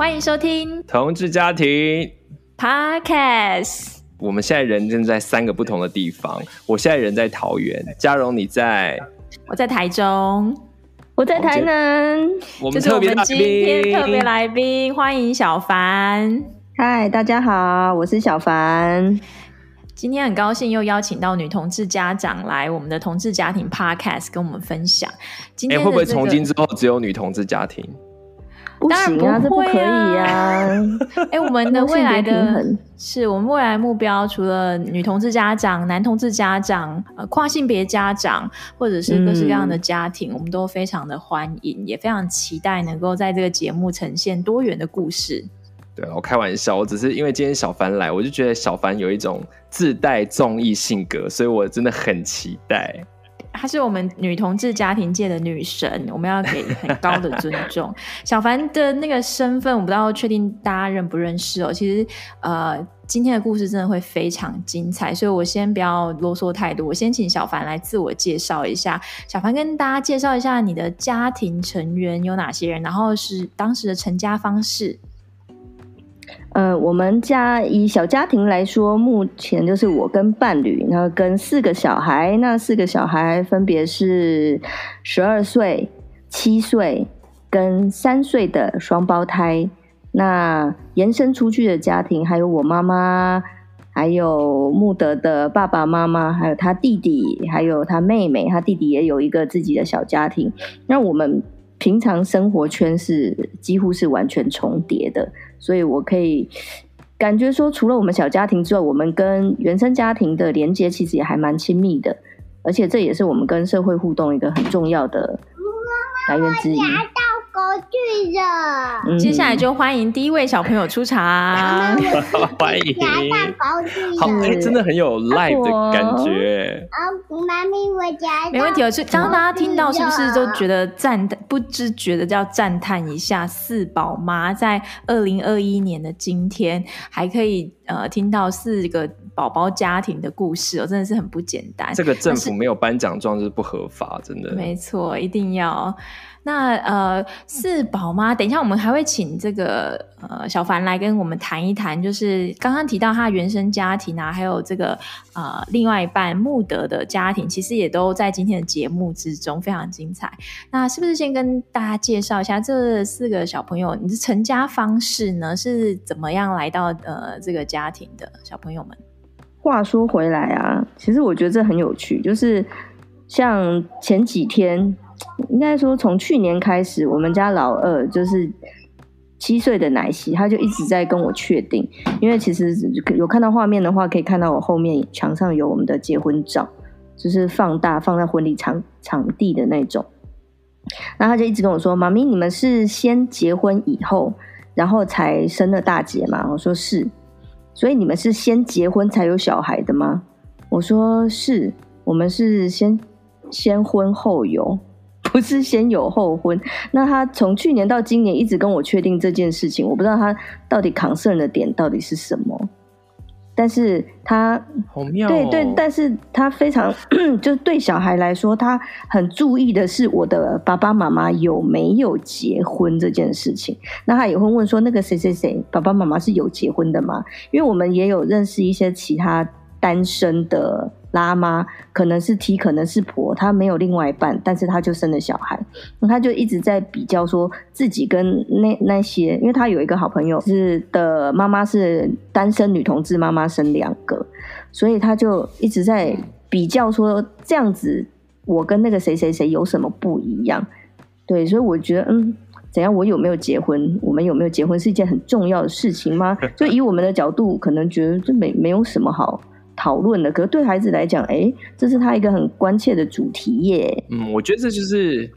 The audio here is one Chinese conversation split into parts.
欢迎收听同志家庭 Podcast。我们现在人正在三个不同的地方。我现在人在桃园，嘉荣你在？我在台中，我在台南。我们特别来宾，这是我们今天特别来宾，欢迎小凡。嗨，大家好，我是小凡。今天很高兴又邀请到女同志家长来我们的同志家庭 Podcast 跟我们分享。今天、这个欸、会不会从今之后只有女同志家庭？不行啊，这不可以啊！哎、欸，我们的未来的是我们未来目标，除了女同志家长、男同志家长、呃跨性别家长，或者是各式各样的家庭，嗯、我们都非常的欢迎，也非常期待能够在这个节目呈现多元的故事。对，我开玩笑，我只是因为今天小凡来，我就觉得小凡有一种自带综艺性格，所以我真的很期待。她是我们女同志家庭界的女神，我们要给很高的尊重。小凡的那个身份，我不知道确定大家认不认识哦。其实，呃，今天的故事真的会非常精彩，所以我先不要啰嗦太多，我先请小凡来自我介绍一下。小凡跟大家介绍一下你的家庭成员有哪些人，然后是当时的成家方式。呃，我们家以小家庭来说，目前就是我跟伴侣，然后跟四个小孩。那四个小孩分别是十二岁、七岁跟三岁的双胞胎。那延伸出去的家庭，还有我妈妈，还有穆德的爸爸妈妈，还有他弟弟，还有他妹妹。他弟弟也有一个自己的小家庭。那我们平常生活圈是几乎是完全重叠的。所以，我可以感觉说，除了我们小家庭之外，我们跟原生家庭的连接其实也还蛮亲密的，而且这也是我们跟社会互动一个很重要的来源之一。去的、嗯，接下来就欢迎第一位小朋友出场。欢迎，好，哎，真的很有 live 的感觉。啊，妈咪，我家没问题。是刚刚大家听到，是不是都觉得赞叹？不知觉得叫赞叹一下，四宝妈在二零二一年的今天，还可以呃听到四个宝宝家庭的故事哦，真的是很不简单。这个政府没有颁奖状就是不合法，真的。没错，一定要。那呃，四宝妈，等一下我们还会请这个呃小凡来跟我们谈一谈，就是刚刚提到他原生家庭啊，还有这个呃另外一半穆德的家庭，其实也都在今天的节目之中，非常精彩。那是不是先跟大家介绍一下这四个小朋友，你的成家方式呢？是怎么样来到呃这个家庭的小朋友们？话说回来啊，其实我觉得这很有趣，就是像前几天。应该说，从去年开始，我们家老二就是七岁的奶昔，他就一直在跟我确定。因为其实有看到画面的话，可以看到我后面墙上有我们的结婚照，就是放大放在婚礼场场地的那种。然后他就一直跟我说：“妈咪，你们是先结婚以后，然后才生了大姐吗？”我说：“是。”所以你们是先结婚才有小孩的吗？我说：“是，我们是先先婚后有。”不是先有后婚，那他从去年到今年一直跟我确定这件事情，我不知道他到底扛社人的点到底是什么，但是他好妙哦，对对，但是他非常 就对小孩来说，他很注意的是我的爸爸妈妈有没有结婚这件事情。那他也会问说，那个谁谁谁爸爸妈妈是有结婚的吗？因为我们也有认识一些其他单身的。拉妈可能是 T，可能是婆，她没有另外一半，但是她就生了小孩，那她就一直在比较说自己跟那那些，因为她有一个好朋友是的妈妈是单身女同志，妈妈生两个，所以她就一直在比较说这样子，我跟那个谁谁谁有什么不一样？对，所以我觉得，嗯，怎样？我有没有结婚？我们有没有结婚是一件很重要的事情吗？就以我们的角度，可能觉得这没没有什么好。讨论的，可是对孩子来讲，哎，这是他一个很关切的主题耶。嗯，我觉得这就是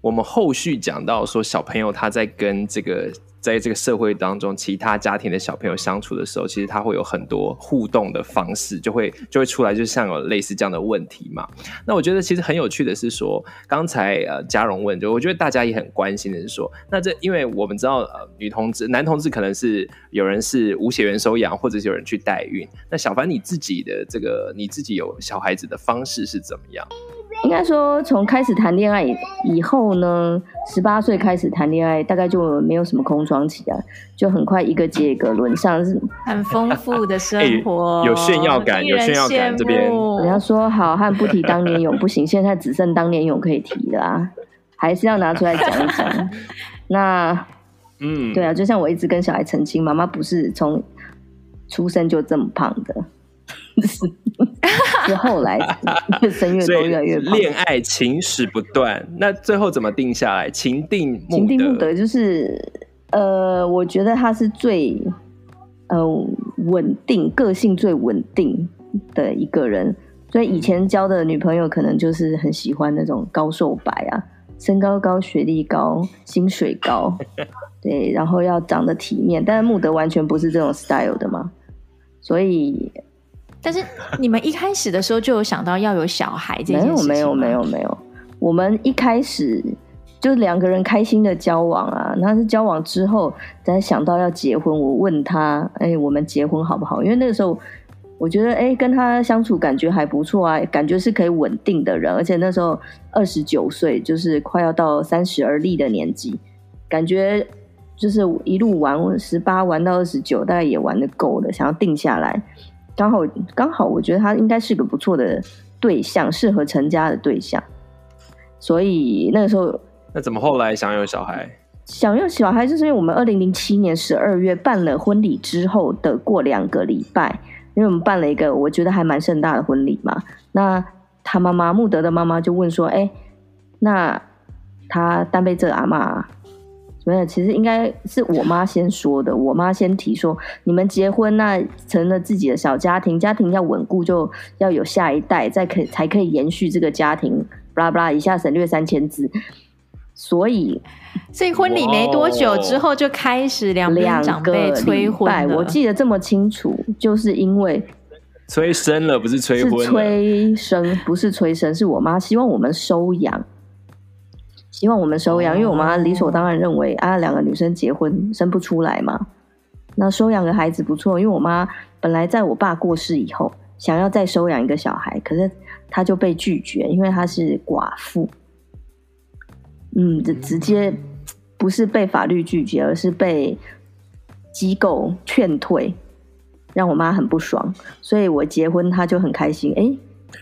我们后续讲到说，小朋友他在跟这个。在这个社会当中，其他家庭的小朋友相处的时候，其实他会有很多互动的方式，就会就会出来，就像有类似这样的问题嘛。那我觉得其实很有趣的是说，刚才呃嘉荣问，就我觉得大家也很关心的是说，那这因为我们知道呃女同志、男同志可能是有人是无血缘收养，或者是有人去代孕。那小凡你自己的这个你自己有小孩子的方式是怎么样？应该说，从开始谈恋爱以后呢，十八岁开始谈恋爱，大概就没有什么空窗期啊，就很快一个接一个轮上，是很丰富的生 活，欸、有炫耀感，有炫耀感。这边人家说好汉不提当年勇，不行，现在只剩当年勇可以提了啊，还是要拿出来讲一讲。那，嗯，对啊，就像我一直跟小孩澄清，妈妈不是从出生就这么胖的。是后来越生越多，越来越胖。恋爱情史不断，那最后怎么定下来？情定情定慕德就是呃，我觉得他是最呃稳定，个性最稳定的一个人。所以以前交的女朋友可能就是很喜欢那种高瘦白啊，身高高，学历高，薪水高，对，然后要长得体面。但是穆德完全不是这种 style 的嘛，所以。但是你们一开始的时候就有想到要有小孩这件事情吗？没有没有没有没有，我们一开始就两个人开心的交往啊，那是交往之后才想到要结婚。我问他，哎，我们结婚好不好？因为那个时候我觉得，哎，跟他相处感觉还不错啊，感觉是可以稳定的人，而且那时候二十九岁，就是快要到三十而立的年纪，感觉就是一路玩十八玩到二十九，大概也玩的够了，想要定下来。刚好刚好，我觉得他应该是个不错的对象，适合成家的对象。所以那个时候，那怎么后来想有小孩？想要小孩，就是因为我们二零零七年十二月办了婚礼之后的过两个礼拜，因为我们办了一个我觉得还蛮盛大的婚礼嘛。那他妈妈穆德的妈妈就问说：“哎，那他单背这阿嬷？”没有，其实应该是我妈先说的。我妈先提说，你们结婚那成了自己的小家庭，家庭要稳固，就要有下一代，再可才可以延续这个家庭。巴拉巴拉，一下省略三千字。所以，所以婚礼没多久之后就开始两边长辈催婚。我记得这么清楚，就是因为催生了，不是催婚，是催生，不是催生，是我妈希望我们收养。希望我们收养，因为我妈理所当然认为啊，两个女生结婚生不出来嘛，那收养个孩子不错。因为我妈本来在我爸过世以后，想要再收养一个小孩，可是她就被拒绝，因为她是寡妇。嗯，直直接不是被法律拒绝，而是被机构劝退，让我妈很不爽。所以我结婚，她就很开心。哎，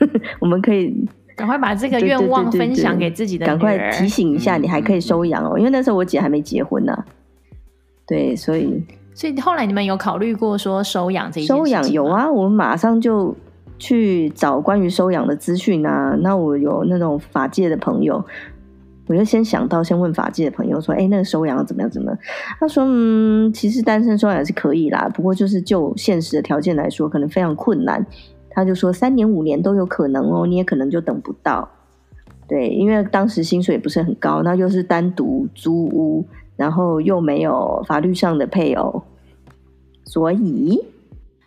我们可以。赶快把这个愿望分享给自己的。赶快提醒一下，你还可以收养哦，因为那时候我姐还没结婚呢、啊。对，所以所以后来你们有考虑过说收养这一收养有啊，我们马上就去找关于收养的资讯啊。那我有那种法界的朋友，我就先想到先问法界的朋友说：“哎，那个收养怎么样？怎么样？”他说：“嗯，其实单身收养是可以啦，不过就是就现实的条件来说，可能非常困难。”他就说三年五年都有可能哦，你也可能就等不到。对，因为当时薪水也不是很高，那就是单独租屋，然后又没有法律上的配偶，所以，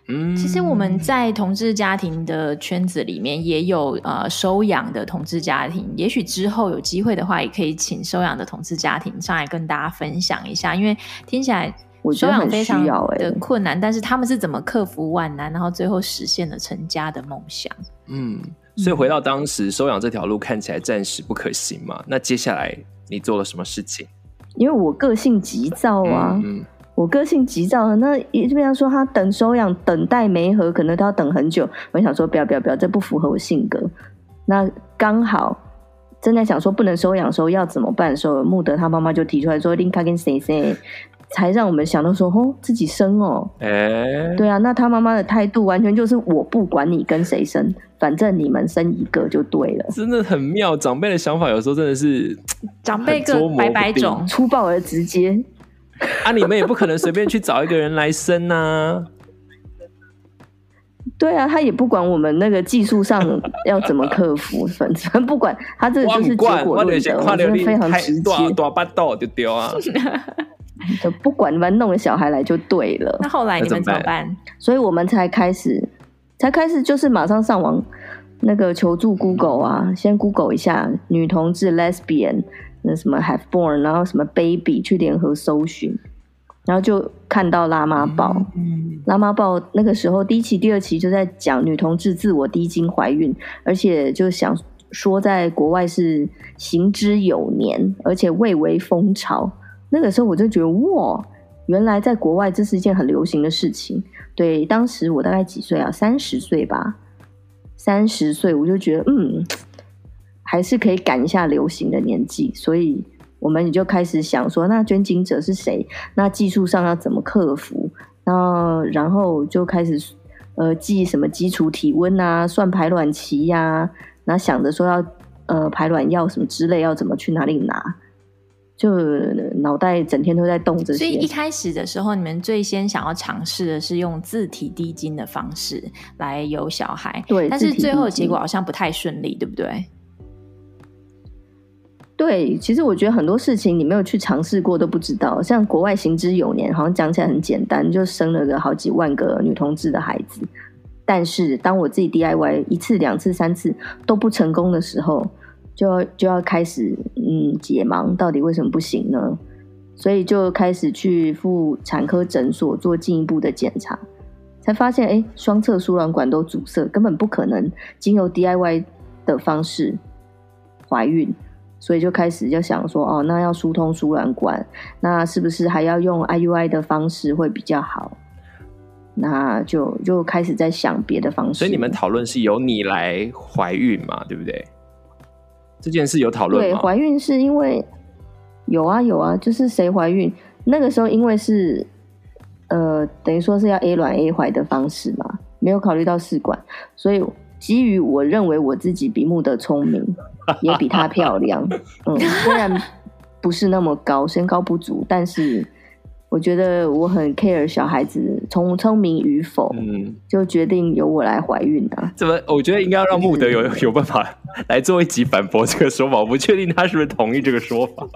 嗯，其实我们在同志家庭的圈子里面也有呃收养的同志家庭，也许之后有机会的话，也可以请收养的同志家庭上来跟大家分享一下，因为听起来。我觉得很需要的困难，但是他们是怎么克服万难，然后最后实现了成家的梦想？嗯，所以回到当时收养这条路看起来暂时不可行嘛？那接下来你做了什么事情？因为我个性急躁啊，嗯嗯、我个性急躁，那也就比方说他等收养等待没合，可能都要等很久。我想说不要不要不要，这不符合我性格。那刚好正在想说不能收养的时候要怎么办的时候，穆德他妈妈就提出来说：“林卡跟谁谁。”才让我们想到说，哦，自己生哦，哎、欸，对啊，那他妈妈的态度完全就是我不管你跟谁生，反正你们生一个就对了，真的很妙。长辈的想法有时候真的是 长辈个百百种，粗暴而直接。啊，你们也不可能随便去找一个人来生呐、啊。对啊，他也不管我们那个技术上要怎么克服，反正不管他这个就是结果论的，我觉得非常直接，大巴豆就丢啊。就不管你们弄个小孩来就对了。那后来你们怎么办？所以我们才开始，才开始就是马上上网那个求助 Google 啊，嗯、先 Google 一下女同志 Lesbian 那什么 Have Born，然后什么 Baby 去联合搜寻，然后就看到拉妈报。嗯、拉妈报那个时候第一期、第二期就在讲女同志自我低精怀孕，而且就想说在国外是行之有年，而且蔚为风潮。那个时候我就觉得哇，原来在国外这是一件很流行的事情。对，当时我大概几岁啊？三十岁吧，三十岁我就觉得嗯，还是可以赶一下流行的年纪，所以我们也就开始想说，那捐精者是谁？那技术上要怎么克服？那然后就开始呃记什么基础体温啊，算排卵期呀、啊，然后想着说要呃排卵药什么之类，要怎么去哪里拿。就脑袋整天都在动这些，所以一开始的时候，你们最先想要尝试的是用自体滴精的方式来有小孩，对，但是最后的结果好像不太顺利，对不对？对，其实我觉得很多事情你没有去尝试过都不知道。像国外行之有年，好像讲起来很简单，就生了个好几万个女同志的孩子。但是当我自己 DIY 一次、两次、三次都不成功的时候，就要就要开始嗯解盲，到底为什么不行呢？所以就开始去妇产科诊所做进一步的检查，才发现哎，双侧输卵管都阻塞，根本不可能经由 DIY 的方式怀孕。所以就开始就想说哦，那要疏通输卵管，那是不是还要用 IUI 的方式会比较好？那就就开始在想别的方式。所以你们讨论是由你来怀孕嘛，对不对？这件事有讨论吗？对，怀孕是因为有啊有啊，就是谁怀孕那个时候，因为是呃，等于说是要 A 卵 A 怀的方式嘛，没有考虑到试管，所以基于我认为我自己比穆德聪明，也比她漂亮，嗯，虽然不是那么高，身高不足，但是。我觉得我很 care 小孩子聪聪明与否，嗯，就决定由我来怀孕的。怎么？我觉得应该要让穆德有 有办法来做一集反驳这个说法。我不确定他是不是同意这个说法。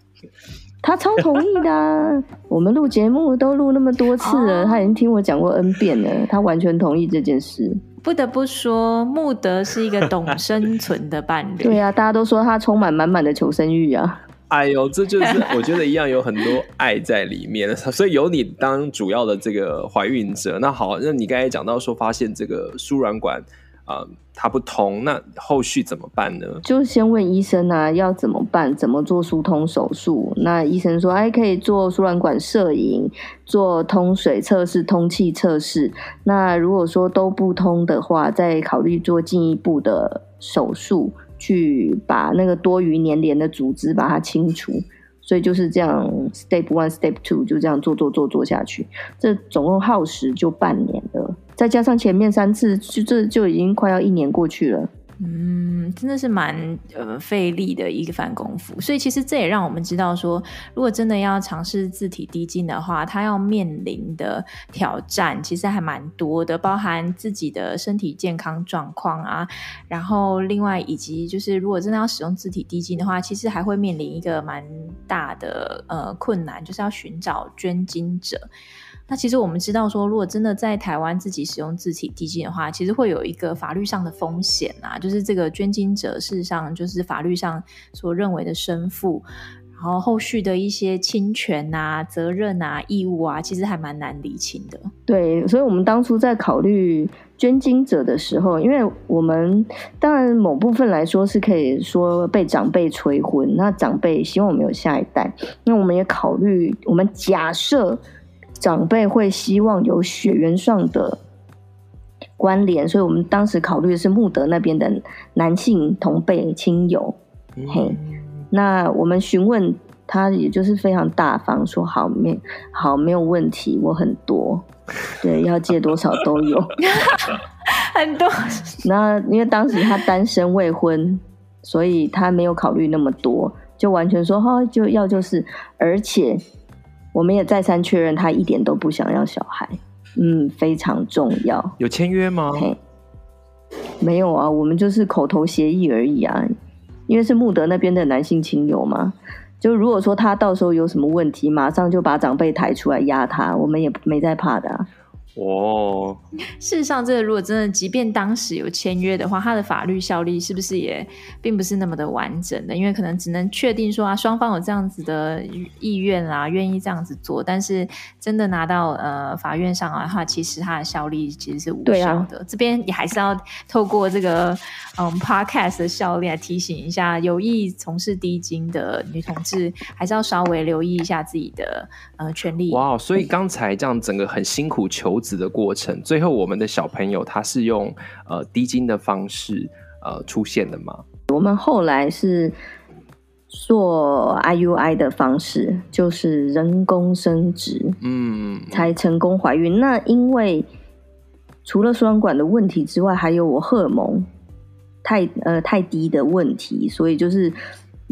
他超同意的啊。我们录节目都录那么多次了，他已经听我讲过 N 遍了，他完全同意这件事。不得不说，穆德是一个懂生存的伴侣。对啊，大家都说他充满满满的求生欲啊。哎呦，这就是我觉得一样有很多爱在里面，所以有你当主要的这个怀孕者。那好，那你刚才讲到说发现这个输卵管啊、它不通，那后续怎么办呢？就先问医生啊，要怎么办？怎么做疏通手术？那医生说，哎，可以做输卵管摄影，做通水测试、通气测试。那如果说都不通的话，再考虑做进一步的手术。去把那个多余粘连的组织把它清除，所以就是这样，step one, step two 就这样做做做做下去，这总共耗时就半年了，再加上前面三次，就这就已经快要一年过去了。嗯，真的是蛮呃费力的一番功夫，所以其实这也让我们知道说，如果真的要尝试自体滴精的话，它要面临的挑战其实还蛮多的，包含自己的身体健康状况啊，然后另外以及就是如果真的要使用自体滴精的话，其实还会面临一个蛮大的呃困难，就是要寻找捐精者。那其实我们知道说，如果真的在台湾自己使用自体基金的话，其实会有一个法律上的风险啊，就是这个捐精者事实上就是法律上所认为的生父，然后后续的一些侵权啊、责任啊、义务啊，其实还蛮难厘清的。对，所以我们当初在考虑捐精者的时候，因为我们当然某部分来说是可以说被长辈催婚，那长辈希望我们有下一代，那我们也考虑，我们假设。长辈会希望有血缘上的关联，所以我们当时考虑的是穆德那边的男性同辈亲友。嗯、嘿，那我们询问他，也就是非常大方，说好没好没有问题，我很多，对，要借多少都有，很多。那因为当时他单身未婚，所以他没有考虑那么多，就完全说哈就要就是，而且。我们也再三确认，他一点都不想要小孩，嗯，非常重要。有签约吗？没有啊，我们就是口头协议而已啊。因为是穆德那边的男性亲友嘛，就如果说他到时候有什么问题，马上就把长辈抬出来压他，我们也没在怕的啊。哦，事实上，这个如果真的，即便当时有签约的话，它的法律效力是不是也并不是那么的完整的？因为可能只能确定说啊，双方有这样子的意愿啦，愿意这样子做，但是真的拿到呃法院上来的话，其实它的效力其实是无效的。啊、这边也还是要透过这个嗯 podcast 的效力来提醒一下，有意从事低精的女同志，还是要稍微留意一下自己的呃权利。哇，所以刚才这样整个很辛苦求。子的过程，最后我们的小朋友他是用呃低精的方式呃出现的吗？我们后来是做 IUI 的方式，就是人工生殖，嗯，才成功怀孕。那因为除了输卵管的问题之外，还有我荷尔蒙太呃太低的问题，所以就是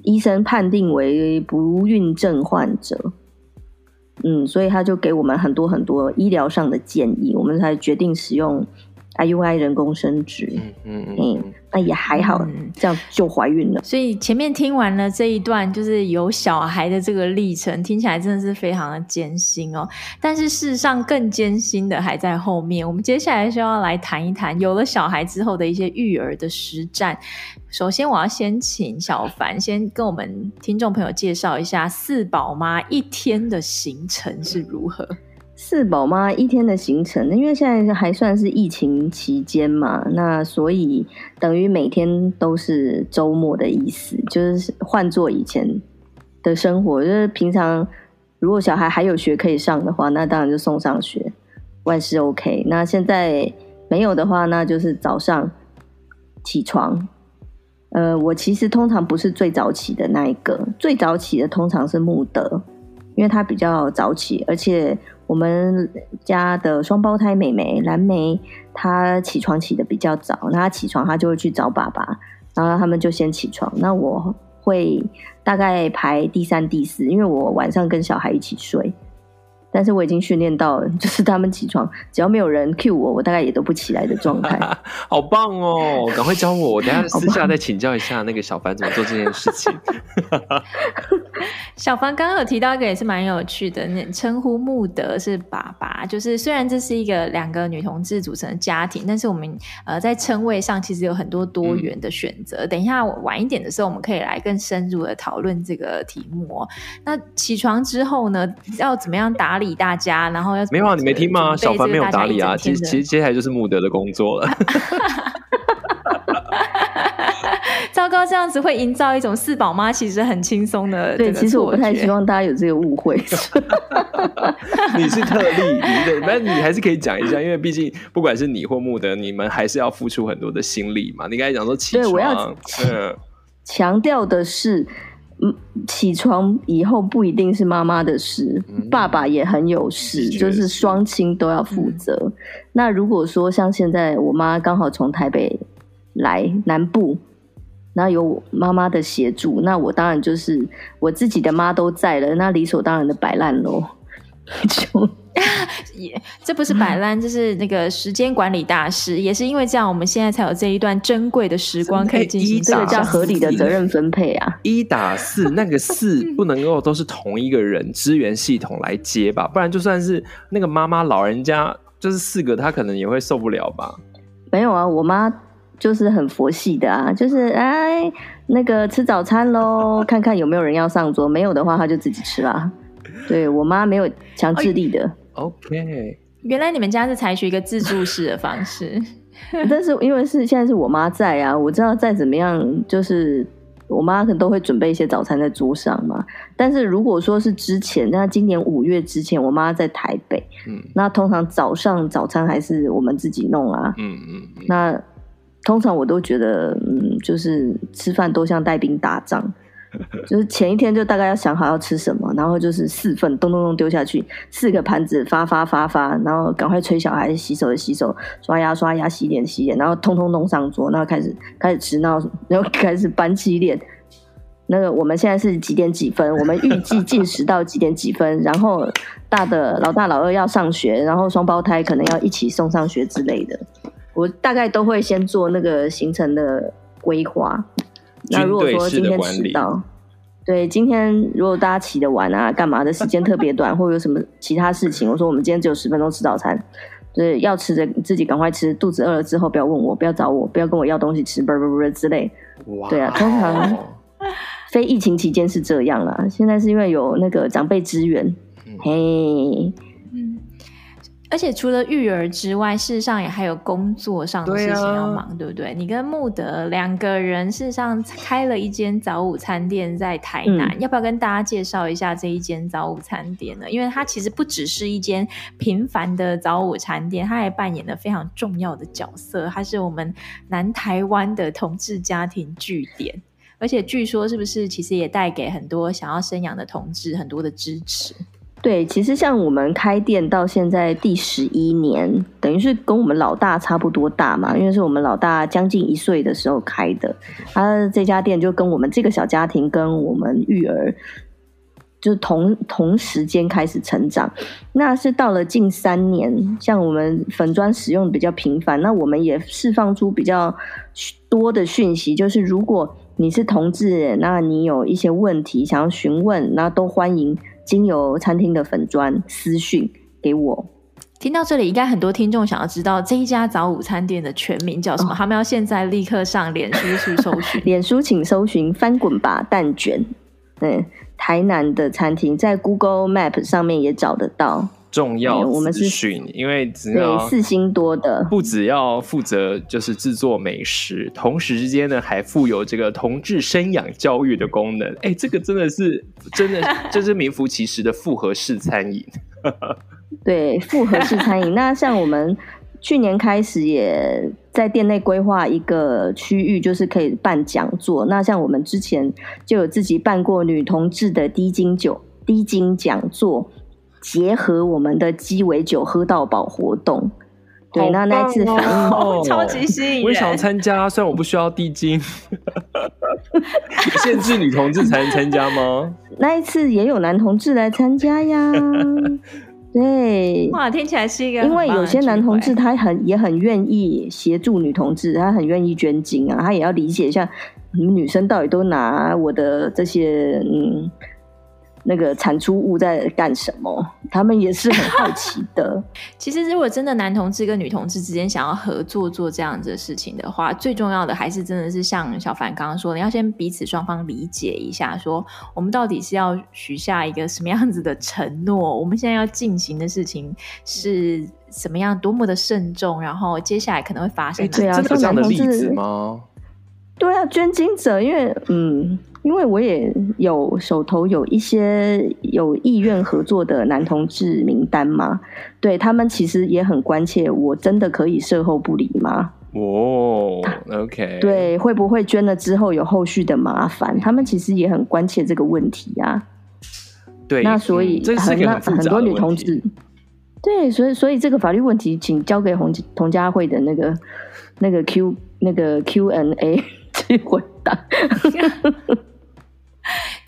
医生判定为不孕症患者。嗯，所以他就给我们很多很多医疗上的建议，我们才决定使用 IUI 人工生殖。嗯嗯嗯。嗯那也还好，嗯、这样就怀孕了。所以前面听完了这一段，就是有小孩的这个历程，听起来真的是非常的艰辛哦。但是事实上，更艰辛的还在后面。我们接下来就要来谈一谈有了小孩之后的一些育儿的实战。首先，我要先请小凡先跟我们听众朋友介绍一下四宝妈一天的行程是如何。四宝妈一天的行程，因为现在还算是疫情期间嘛，那所以等于每天都是周末的意思，就是换做以前的生活，就是平常如果小孩还有学可以上的话，那当然就送上学，万事 OK。那现在没有的话，那就是早上起床。呃，我其实通常不是最早起的那一个，最早起的通常是慕德，因为他比较早起，而且。我们家的双胞胎妹妹蓝莓，她起床起的比较早，那她起床她就会去找爸爸，然后他们就先起床。那我会大概排第三、第四，因为我晚上跟小孩一起睡。但是我已经训练到了，就是他们起床，只要没有人 cue 我，我大概也都不起来的状态。好棒哦！赶快教我，我等下私下再请教一下那个小凡怎么做这件事情。小凡刚刚有提到一个也是蛮有趣的，那称呼穆德是爸爸，就是虽然这是一个两个女同志组成的家庭，但是我们呃在称谓上其实有很多多元的选择。嗯、等一下晚一点的时候，我们可以来更深入的讨论这个题目。哦那起床之后呢，要怎么样打理大家，然后要没有啊？你没听吗？小凡没有打理啊。其实其实接下来就是穆德的工作了。糟糕，这样子会营造一种四宝妈其实很轻松的。对，其实我不太希望大家有这个误会。你是特例，对，但你还是可以讲一下，因为毕竟不管是你或穆德，你们还是要付出很多的心力嘛。你刚才讲说起床，对，我要强调的是。嗯，起床以后不一定是妈妈的事，嗯、爸爸也很有事，就是双亲都要负责。嗯、那如果说像现在我妈刚好从台北来南部，那有妈妈的协助，那我当然就是我自己的妈都在了，那理所当然的摆烂喽，就。也，这不是摆烂，这是那个时间管理大师。也是因为这样，我们现在才有这一段珍贵的时光可以进行这个叫合理的责任分配啊。一打四，那个四 不能够都是同一个人支援系统来接吧？不然就算是那个妈妈老人家，就是四个，她可能也会受不了吧？没有啊，我妈就是很佛系的啊，就是哎，那个吃早餐喽，看看有没有人要上桌，没有的话，她就自己吃啦。对，我妈没有强制力的。OK，原来你们家是采取一个自助式的方式，但是因为是现在是我妈在啊，我知道再怎么样，就是我妈可能都会准备一些早餐在桌上嘛。但是如果说是之前，那今年五月之前，我妈在台北，嗯，那通常早上早餐还是我们自己弄啊，嗯嗯，嗯那通常我都觉得，嗯，就是吃饭都像带兵打仗。就是前一天就大概要想好要吃什么，然后就是四份咚咚咚丢下去，四个盘子发发发发，然后赶快催小孩洗手的洗手，刷牙刷牙，洗脸洗脸，然后通通弄上桌，然后开始开始吃，然后然后开始搬起脸。那个我们现在是几点几分？我们预计进食到几点几分？然后大的老大老二要上学，然后双胞胎可能要一起送上学之类的。我大概都会先做那个行程的规划。那如果说今天迟到，对，今天如果大家起得晚啊，干嘛的时间特别短，或者有什么其他事情，我说我们今天只有十分钟吃早餐，就是要吃的自己赶快吃，肚子饿了之后不要问我，不要找我，不要跟我要东西吃，不不不之类。哇，对啊，通常非疫情期间是这样啦，现在是因为有那个长辈支援，嗯、嘿。而且除了育儿之外，事实上也还有工作上的事情要忙，对，不对？你跟穆德两个人事实上开了一间早午餐店在台南，嗯、要不要跟大家介绍一下这一间早午餐店呢？因为它其实不只是一间平凡的早午餐店，它还扮演了非常重要的角色，它是我们南台湾的同志家庭据点，而且据说是不是其实也带给很多想要生养的同志很多的支持。对，其实像我们开店到现在第十一年，等于是跟我们老大差不多大嘛，因为是我们老大将近一岁的时候开的，他这家店就跟我们这个小家庭跟我们育儿就同同时间开始成长。那是到了近三年，像我们粉砖使用比较频繁，那我们也释放出比较多的讯息，就是如果你是同志，那你有一些问题想要询问，那都欢迎。经由餐厅的粉砖私讯给我。听到这里，应该很多听众想要知道这一家早午餐店的全名叫什么？哦、他们要现在立刻上脸书去搜寻。脸书请搜寻“翻滚吧蛋卷”。嗯，台南的餐厅在 Google Map 上面也找得到。重要资讯，因为只要四星多的，不只要负责就是制作美食，同时之间呢还负有这个同志生养教育的功能。哎，这个真的是真的，这是名副其实的复合式餐饮。对，复合式餐饮。那像我们去年开始也在店内规划一个区域，就是可以办讲座。那像我们之前就有自己办过女同志的低精酒低金讲座。结合我们的鸡尾酒喝到饱活动，对，那那一次反应、哦、超级吸引人，我也想参加，虽然我不需要地精，限制女同志才能参加吗？那一次也有男同志来参加呀，对，哇，听起来是一个，因为有些男同志他很也很愿意协助女同志，他很愿意捐精啊，他也要理解一下你们女生到底都拿我的这些嗯。那个产出物在干什么？他们也是很好奇的。其实，如果真的男同志跟女同志之间想要合作做这样子的事情的话，最重要的还是真的是像小凡刚刚说的，你要先彼此双方理解一下，说我们到底是要许下一个什么样子的承诺，我们现在要进行的事情是什么样，多么的慎重，然后接下来可能会发生的。对啊，有这样的例子吗？对啊，捐精者，因为嗯。因为我也有手头有一些有意愿合作的男同志名单嘛，对，他们其实也很关切，我真的可以售后不理吗？哦，OK，对，会不会捐了之后有后续的麻烦？他们其实也很关切这个问题啊。对，那所以很很很多女同志，对，所以所以这个法律问题，请交给洪同家慧的那个那个 Q 那个 Q&A 去回答。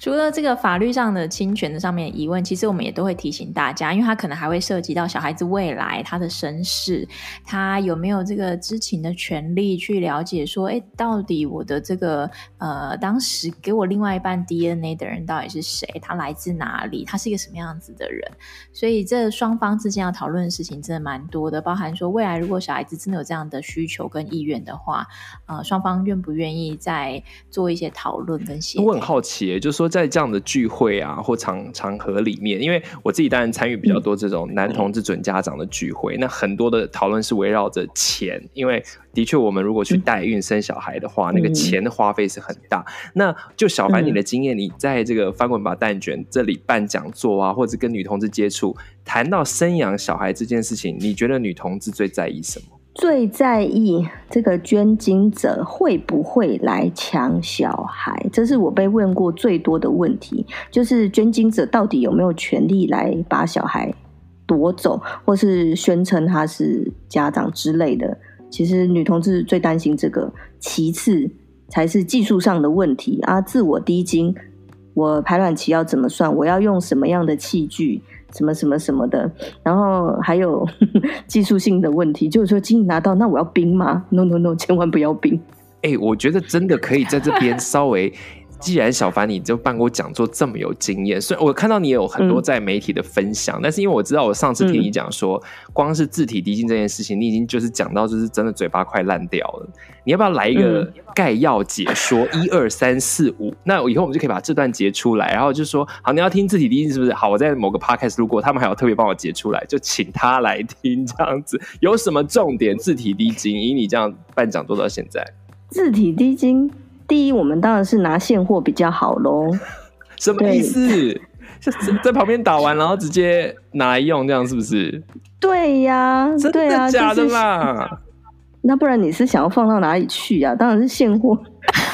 除了这个法律上的侵权的上面疑问，其实我们也都会提醒大家，因为他可能还会涉及到小孩子未来他的身世，他有没有这个知情的权利去了解说，哎，到底我的这个呃，当时给我另外一半 DNA 的人到底是谁？他来自哪里？他是一个什么样子的人？所以这双方之间要讨论的事情真的蛮多的，包含说未来如果小孩子真的有这样的需求跟意愿的话，呃，双方愿不愿意再做一些讨论跟协议？我很好奇，就是说。在这样的聚会啊或场场合里面，因为我自己当然参与比较多这种男同志准家长的聚会，嗯、那很多的讨论是围绕着钱，因为的确我们如果去代孕生小孩的话，嗯、那个钱的花费是很大。嗯、那就小凡你的经验，你在这个翻滚吧蛋卷这里办讲座啊，或者跟女同志接触，谈到生养小孩这件事情，你觉得女同志最在意什么？最在意这个捐精者会不会来抢小孩，这是我被问过最多的问题。就是捐精者到底有没有权利来把小孩夺走，或是宣称他是家长之类的。其实女同志最担心这个，其次才是技术上的问题啊。自我滴精，我排卵期要怎么算？我要用什么样的器具？什么什么什么的，然后还有呵 呵技术性的问题，就是说，精拿到，那我要冰吗？No No No，千万不要冰。哎、我觉得真的可以在这边稍微既然小凡你就办过讲座这么有经验，所以我看到你有很多在媒体的分享，嗯、但是因为我知道我上次听你讲说，嗯、光是字体滴精这件事情，你已经就是讲到就是真的嘴巴快烂掉了。你要不要来一个概要解说？一二三四五，那以后我们就可以把这段截出来，然后就说好，你要听字体滴精是不是？好，我在某个 podcast 路过他们还有特别帮我截出来，就请他来听这样子。有什么重点？字体滴精，以你这样办讲座到现在，字体滴精。第一，我们当然是拿现货比较好喽。什么意思？就在旁边打完，然后直接拿来用，这样是不是？对呀，真的假的啦？那不然你是想要放到哪里去啊？当然是现货，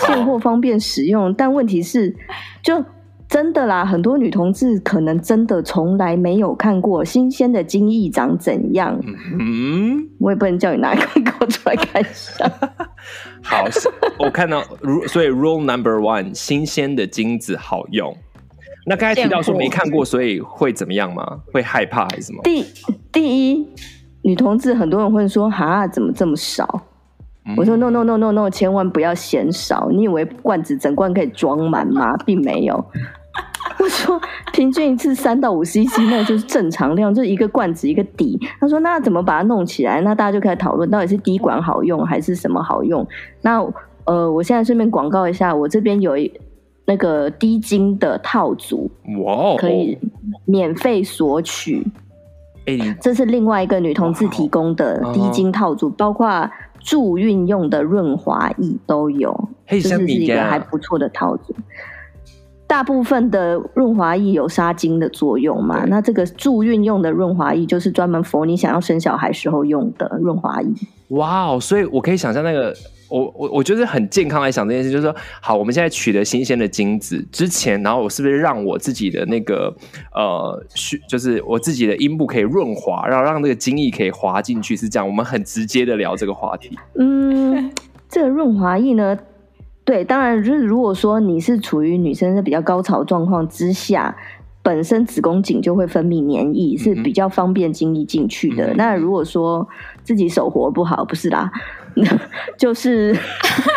现货方便使用。但问题是，就真的啦，很多女同志可能真的从来没有看过新鲜的精液长怎样。嗯，我也不能叫你拿一个给我出来看一下。好，我看到，所以 rule number one，新鲜的精子好用。那刚才提到说没看过，所以会怎么样吗？会害怕还是什么？第第一，女同志很多人会说，哈，怎么这么少？嗯、我说 no no no no no，千万不要嫌少。你以为罐子整罐可以装满吗？并没有。我说平均一次三到五 CC，那就是正常量，就是一个罐子一个底。他说那怎么把它弄起来？那大家就开始讨论，到底是滴管好用还是什么好用？那呃，我现在顺便广告一下，我这边有一那个滴精的套组，哇，可以免费索取。这是另外一个女同志提供的滴精套组，包括助孕用的润滑液都有，这是一个还不错的套组。大部分的润滑液有杀精的作用嘛？那这个助孕用的润滑液就是专门 for 你想要生小孩时候用的润滑液。哇哦！所以我可以想象那个，我我我觉得很健康来想这件事，就是说，好，我们现在取得新鲜的精子之前，然后我是不是让我自己的那个呃，就是我自己的阴部可以润滑，然后让那个精液可以滑进去，是这样？我们很直接的聊这个话题。嗯，这个润滑液呢？对，当然就是如果说你是处于女生的比较高潮状况之下，本身子宫颈就会分泌粘液，是比较方便精液进去的。嗯、那如果说自己手活不好，不是啦，就是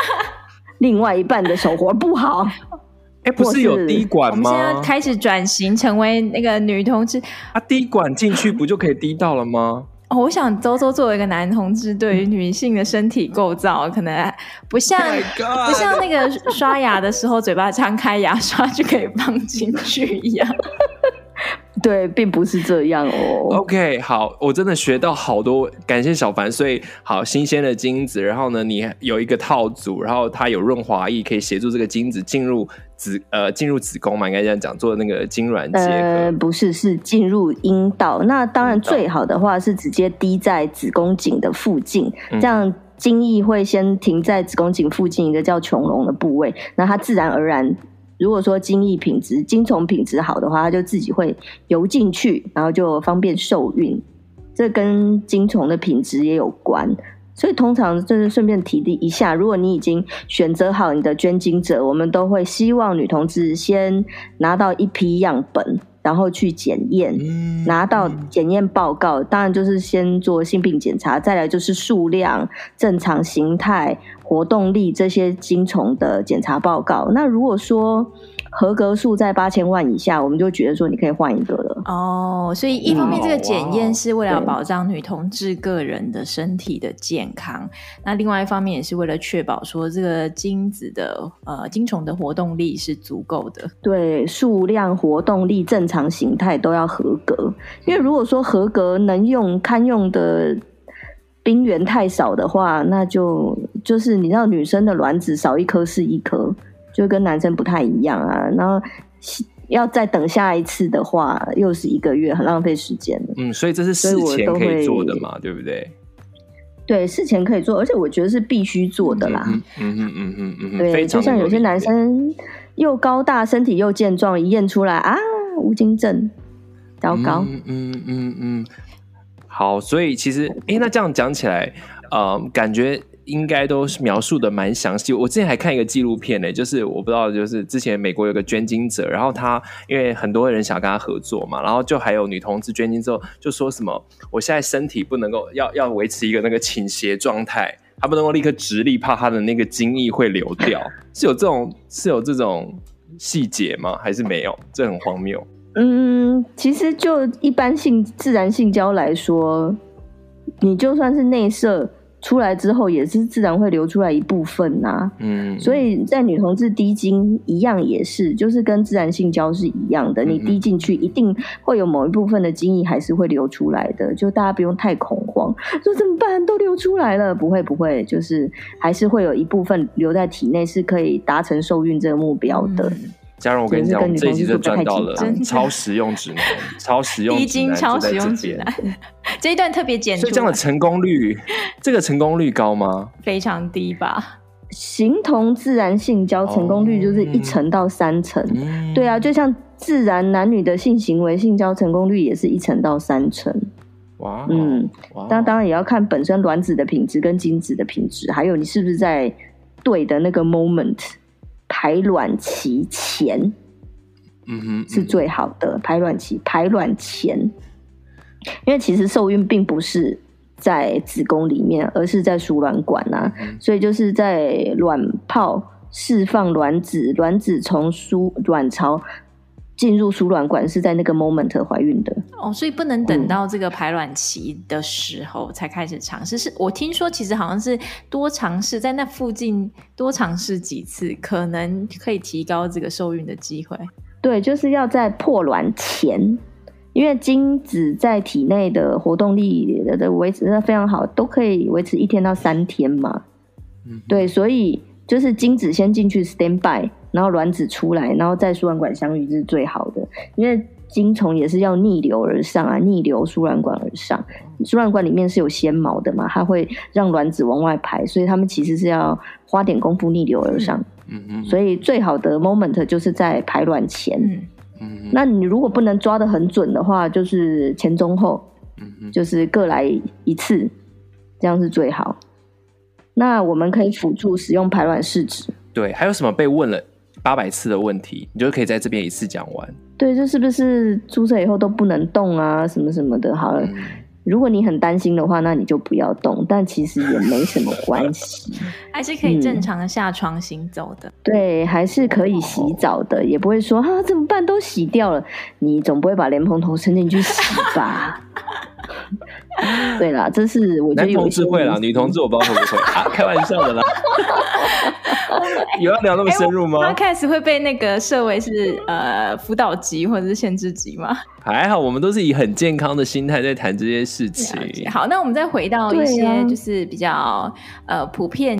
另外一半的手活不好。哎，不是有滴管吗？我们现在开始转型成为那个女同志，啊，滴管进去不就可以滴到了吗？哦，我想周周作为一个男同志，对于女性的身体构造，可能不像、oh、不像那个刷牙的时候，嘴巴张开，牙刷就可以放进去一样。对，并不是这样哦。OK，好，我真的学到好多，感谢小凡。所以，好新鲜的精子，然后呢，你有一个套组，然后它有润滑液，可以协助这个精子进入。子呃进入子宫嘛，应该这样讲，做那个精卵结合。呃，不是，是进入阴道。那当然最好的话是直接滴在子宫颈的附近，嗯、这样精液会先停在子宫颈附近一个叫穹隆的部位，那它自然而然，如果说精液品质、精虫品质好的话，它就自己会游进去，然后就方便受孕。这跟精虫的品质也有关。所以通常就是顺便提一下，如果你已经选择好你的捐精者，我们都会希望女同志先拿到一批样本，然后去检验，嗯、拿到检验报告。当然就是先做性病检查，再来就是数量、正常形态、活动力这些精虫的检查报告。那如果说，合格数在八千万以下，我们就觉得说你可以换一个了。哦，所以一方面这个检验是为了保障女同志个人的身体的健康，对那另外一方面也是为了确保说这个精子的呃精虫的活动力是足够的。对，数量、活动力、正常形态都要合格。因为如果说合格能用、堪用的冰原太少的话，那就就是你知道女生的卵子少一颗是一颗。就跟男生不太一样啊，然后要再等下一次的话，又是一个月，很浪费时间。嗯，所以这是事前可以做的嘛，对不对？对，事前可以做，而且我觉得是必须做的啦。嗯嗯嗯嗯嗯嗯，对，就像有些男生又高大，身体又健壮，一验出来啊，无精症，糟糕。嗯嗯嗯嗯，好，所以其实，哎，那这样讲起来，呃，感觉。应该都是描述的蛮详细。我之前还看一个纪录片呢，就是我不知道，就是之前美国有个捐精者，然后他因为很多人想跟他合作嘛，然后就还有女同志捐精之后就说什么，我现在身体不能够要要维持一个那个倾斜状态，他不能够立刻直立，怕他的那个精液会流掉。是有这种是有这种细节吗？还是没有？这很荒谬。嗯，其实就一般性自然性交来说，你就算是内射。出来之后也是自然会流出来一部分呐、啊，嗯，所以在女同志滴精一样也是，就是跟自然性交是一样的，嗯、你滴进去一定会有某一部分的精液还是会流出来的，就大家不用太恐慌，说怎么办？都流出来了，不会不会，就是还是会有一部分留在体内是可以达成受孕这个目标的。嗯嘉荣，我跟你讲，我们这一集就赚到了超实用指南，超实用滴精超实用指南。这一段特别简，所以这样的成功率，这个成功率高吗？非常低吧。形同自然性交成功率就是一成到三成，嗯、对啊，就像自然男女的性行为性交成功率也是一成到三成。哇，嗯，当当然也要看本身卵子的品质跟精子的品质，还有你是不是在对的那个 moment。排卵期前，嗯哼，是最好的。嗯、排卵期，排卵前，因为其实受孕并不是在子宫里面，而是在输卵管啊，嗯、所以就是在卵泡释放卵子，卵子从输卵巢。进入输卵管是在那个 moment 怀孕的哦，所以不能等到这个排卵期的时候才开始尝试。嗯、是我听说，其实好像是多尝试在那附近多尝试几次，可能可以提高这个受孕的机会。对，就是要在破卵前，因为精子在体内的活动力的维持的非常好，都可以维持一天到三天嘛。嗯，对，所以就是精子先进去 stand by。然后卵子出来，然后在输卵管相遇是最好的，因为精虫也是要逆流而上啊，逆流输卵管而上。输卵管里面是有纤毛的嘛，它会让卵子往外排，所以他们其实是要花点功夫逆流而上。嗯嗯。所以最好的 moment 就是在排卵前。嗯嗯。那你如果不能抓得很准的话，就是前中后，嗯就是各来一次，这样是最好。那我们可以辅助使用排卵试纸。对，还有什么被问了？八百次的问题，你就可以在这边一次讲完。对，这是不是注册以后都不能动啊？什么什么的。好了，嗯、如果你很担心的话，那你就不要动。但其实也没什么关系，还是可以正常的下床行走的。嗯、对，还是可以洗澡的，也不会说啊怎么办都洗掉了。你总不会把莲蓬头伸进去洗吧？对啦，这是我觉得男同志会啦，女同志我不知道会不会 啊，开玩笑的啦。有要聊那么深入吗？他开始会被那个设为是呃辅导级或者是限制级吗？还好，我们都是以很健康的心态在谈这些事情。好，那我们再回到一些就是比较、啊、呃普遍